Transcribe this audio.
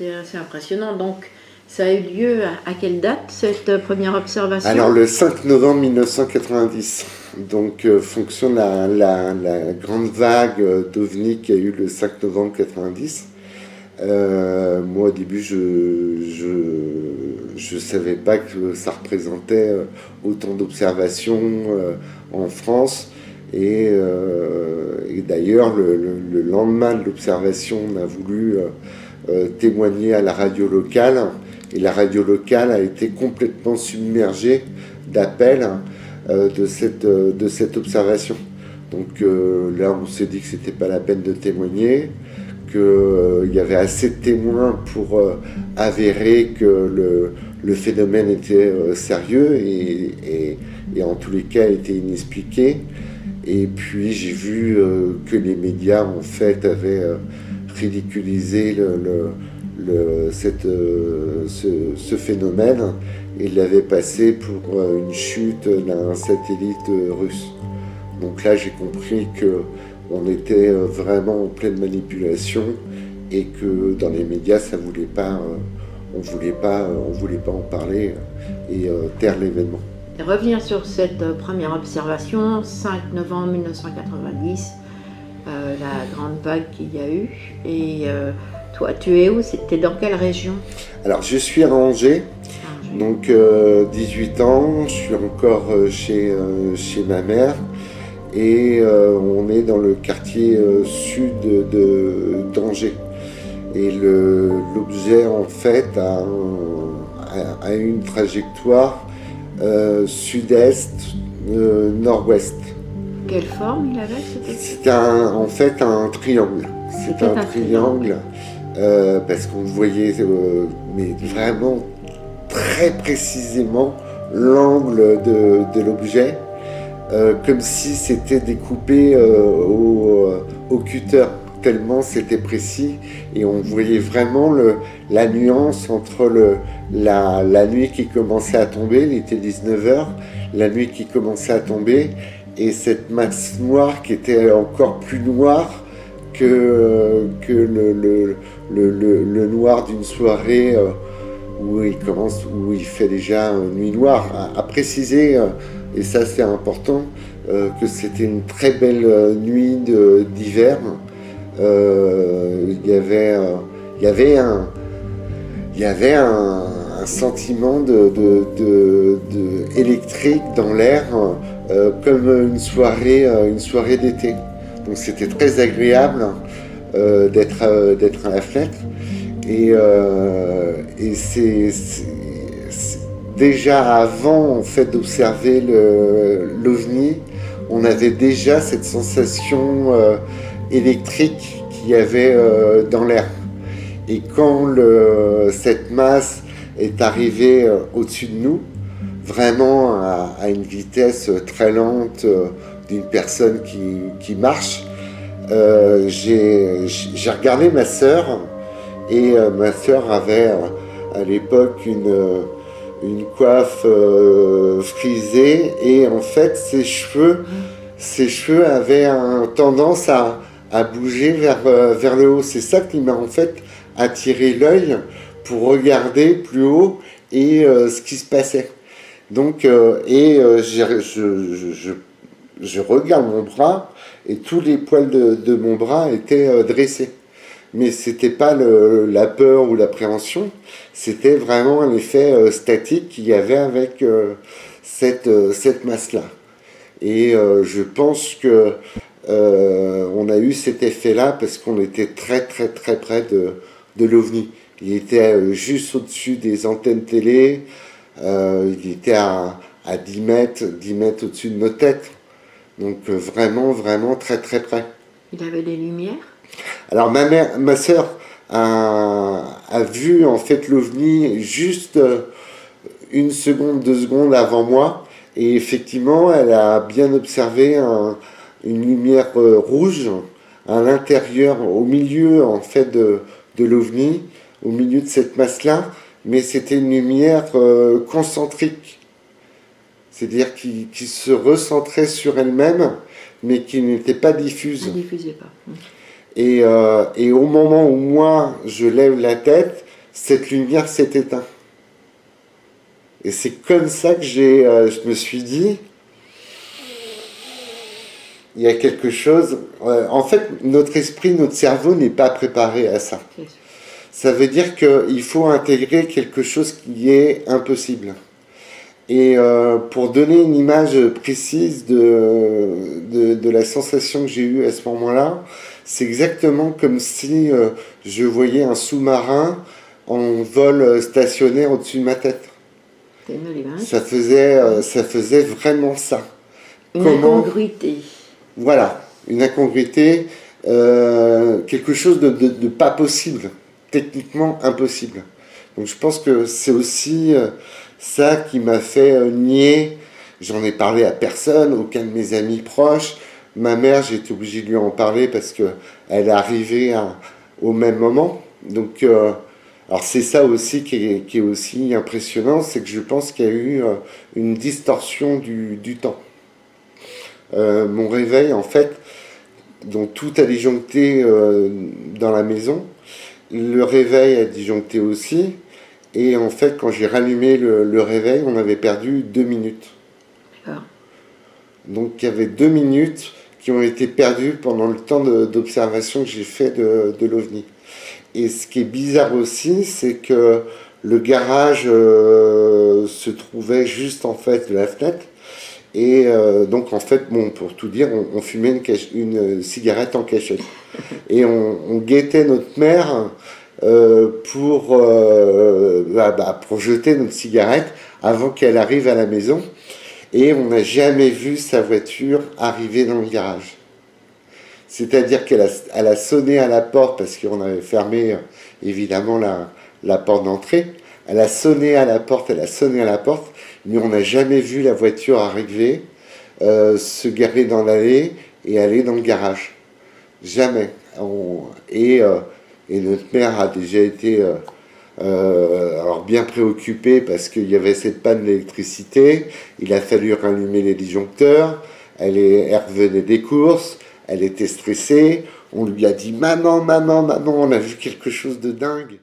c'est assez impressionnant. Donc, ça a eu lieu à, quelle date, cette première observation? Alors, le 5 novembre 1990. Donc, euh, fonction la, grande vague d'OVNI qui a eu le 5 novembre 1990. Euh, moi, au début, je ne savais pas que ça représentait euh, autant d'observations en France. Et, d'ailleurs, le, lendemain de l'observation, on a voulu témoigner à la radio locale et la radio locale a été complètement submergée d'appels euh, de, cette, euh, de cette observation. Donc euh, là, on s'est dit que c'était pas la peine de témoigner, qu'il y avait assez de témoins pour avérer que le, le phénomène était sérieux et, et, en tous les cas était inexpliqué. Et puis j'ai vu que les médias en fait avaient cette, euh, ce, phénomène et l'avait passé pour euh, une chute d'un satellite russe. Donc là, j'ai compris que on était euh, vraiment en pleine manipulation et que dans les médias, ça voulait pas, on voulait pas, on voulait pas en parler et taire l'événement. Revenir sur cette première observation, 5 novembre 1990, la grande vague qu'il y a eu et toi, tu es où? C'était dans quelle région? Alors, je suis à Angers. Donc, 18 euh, ans, je suis encore euh, chez, euh, chez ma mère. Et on est dans le quartier sud d'Angers. Et l'objet, en fait, a, a, une trajectoire sud-est, nord-ouest. Quelle forme il avait C'était en fait un triangle. C'est un, triangle euh, parce qu'on voyait euh, mais vraiment très précisément l'angle de, l'objet, euh, comme si c'était découpé au, au, cutter, tellement c'était précis, et on voyait vraiment le, la nuance entre le, la, la, nuit qui commençait à tomber, il était 19h, la nuit qui commençait à tomber, et cette masse noire qui était encore plus noire que, le, noir d'une soirée euh, où il commence, où il fait déjà nuit noire. À, préciser, euh, et ça c'est important, euh, que c'était une très belle nuit d'hiver. Il y avait, il y avait un, il y avait un, sentiment de, électrique dans l'air, comme une soirée, une soirée d'été. Donc c'était très agréable. Euh, d'être euh, à la fenêtre. Et, euh, et c'est déjà avant en fait d'observer l'ovni, on avait déjà cette sensation électrique qu'il y avait dans l'air. Et quand le, cette masse est arrivée au-dessus de nous, vraiment à, une vitesse très lente d'une personne qui, qui marche, euh, j'ai regardé ma sœur et euh, ma sœur avait euh, à l'époque une, une coiffe frisée et en fait ses cheveux, ses cheveux avaient un, tendance à, à bouger vers, vers le haut. C'est ça qui m'a en fait attiré l'œil pour regarder plus haut et ce qui se passait. Donc, et je, je, regarde mon bras et tous les poils de, mon bras étaient euh, dressés. Mais c'était pas la peur ou l'appréhension, c'était vraiment un effet euh, statique qu'il y avait avec euh, cette, cette masse-là. Et je pense que on a eu cet effet-là parce qu'on était très très très près de, de l'OVNI. Il était juste au-dessus des antennes télé, il était à, à 10 mètres, 10 mètres au-dessus de nos têtes. Donc euh, vraiment, vraiment très très près. Il avait des lumières? Alors ma mère, ma soeur a, vu en fait l'OVNI juste euh, une seconde, deux secondes avant moi. Et effectivement, elle a bien observé une lumière euh, rouge à l'intérieur, au milieu en fait de, de l'OVNI, au milieu de cette masse-là. Mais c'était une lumière concentrique c'est-à-dire qui, se recentrait sur elle-même, mais qui n'était pas diffuse. diffusait pas. Et, euh, et, au moment où moi, je lève la tête, cette lumière s'est éteinte. Et c'est comme ça que j'ai, euh, je me suis dit, il y a quelque chose. en fait, notre esprit, notre cerveau n'est pas préparé à ça. Ça veut dire qu'il faut intégrer quelque chose qui est impossible. Et euh, pour donner une image précise de, de, la sensation que j'ai eue à ce moment-là, c'est exactement comme si euh, je voyais un sous-marin en vol stationnaire au-dessus de ma tête. Ça faisait, euh, ça faisait vraiment ça. Une incongruité. Voilà, une incongruité, quelque chose de, de, pas possible, techniquement impossible. Donc je pense que c'est aussi ça qui m'a fait euh, nier, j'en ai parlé à personne, aucun de mes amis proches. Ma mère, j'ai été obligé de lui en parler parce qu'elle est arrivée au même moment. Donc, euh, alors c'est ça aussi qui est, aussi impressionnant, c'est que je pense qu'il y a eu euh, une distorsion du, temps. mon réveil, en fait, dont tout a disjoncté dans la maison, le réveil a disjoncté aussi, et en fait, quand j'ai rallumé le, réveil, on avait perdu deux minutes. Donc il y avait deux minutes qui ont été perdues pendant le temps d'observation que j'ai fait de, de l'OVNI. Et ce qui est bizarre aussi, c'est que le garage euh, se trouvait juste en face de la fenêtre. Et euh, donc, en fait, bon, pour tout dire, on, fumait une, une, cigarette en cachette. Et on, on guettait notre mère euh, pour, euh, bah, bah, pour jeter notre cigarette avant qu'elle arrive à la maison. Et on n'a jamais vu sa voiture arriver dans le garage. C'est-à-dire qu'elle a, elle a sonné à la porte parce qu'on avait fermé évidemment la, la porte d'entrée. Elle a sonné à la porte, elle a sonné à la porte, mais on n'a jamais vu la voiture arriver, euh, se garer dans l'allée et aller dans le garage. Jamais. et euh, et notre mère a déjà été euh, alors bien préoccupée parce qu'il y avait cette panne d'électricité. Il a fallu rallumer les disjoncteurs. Elle, est, elle revenait des courses. Elle était stressée. On lui a dit Maman, maman, maman, on a vu quelque chose de dingue.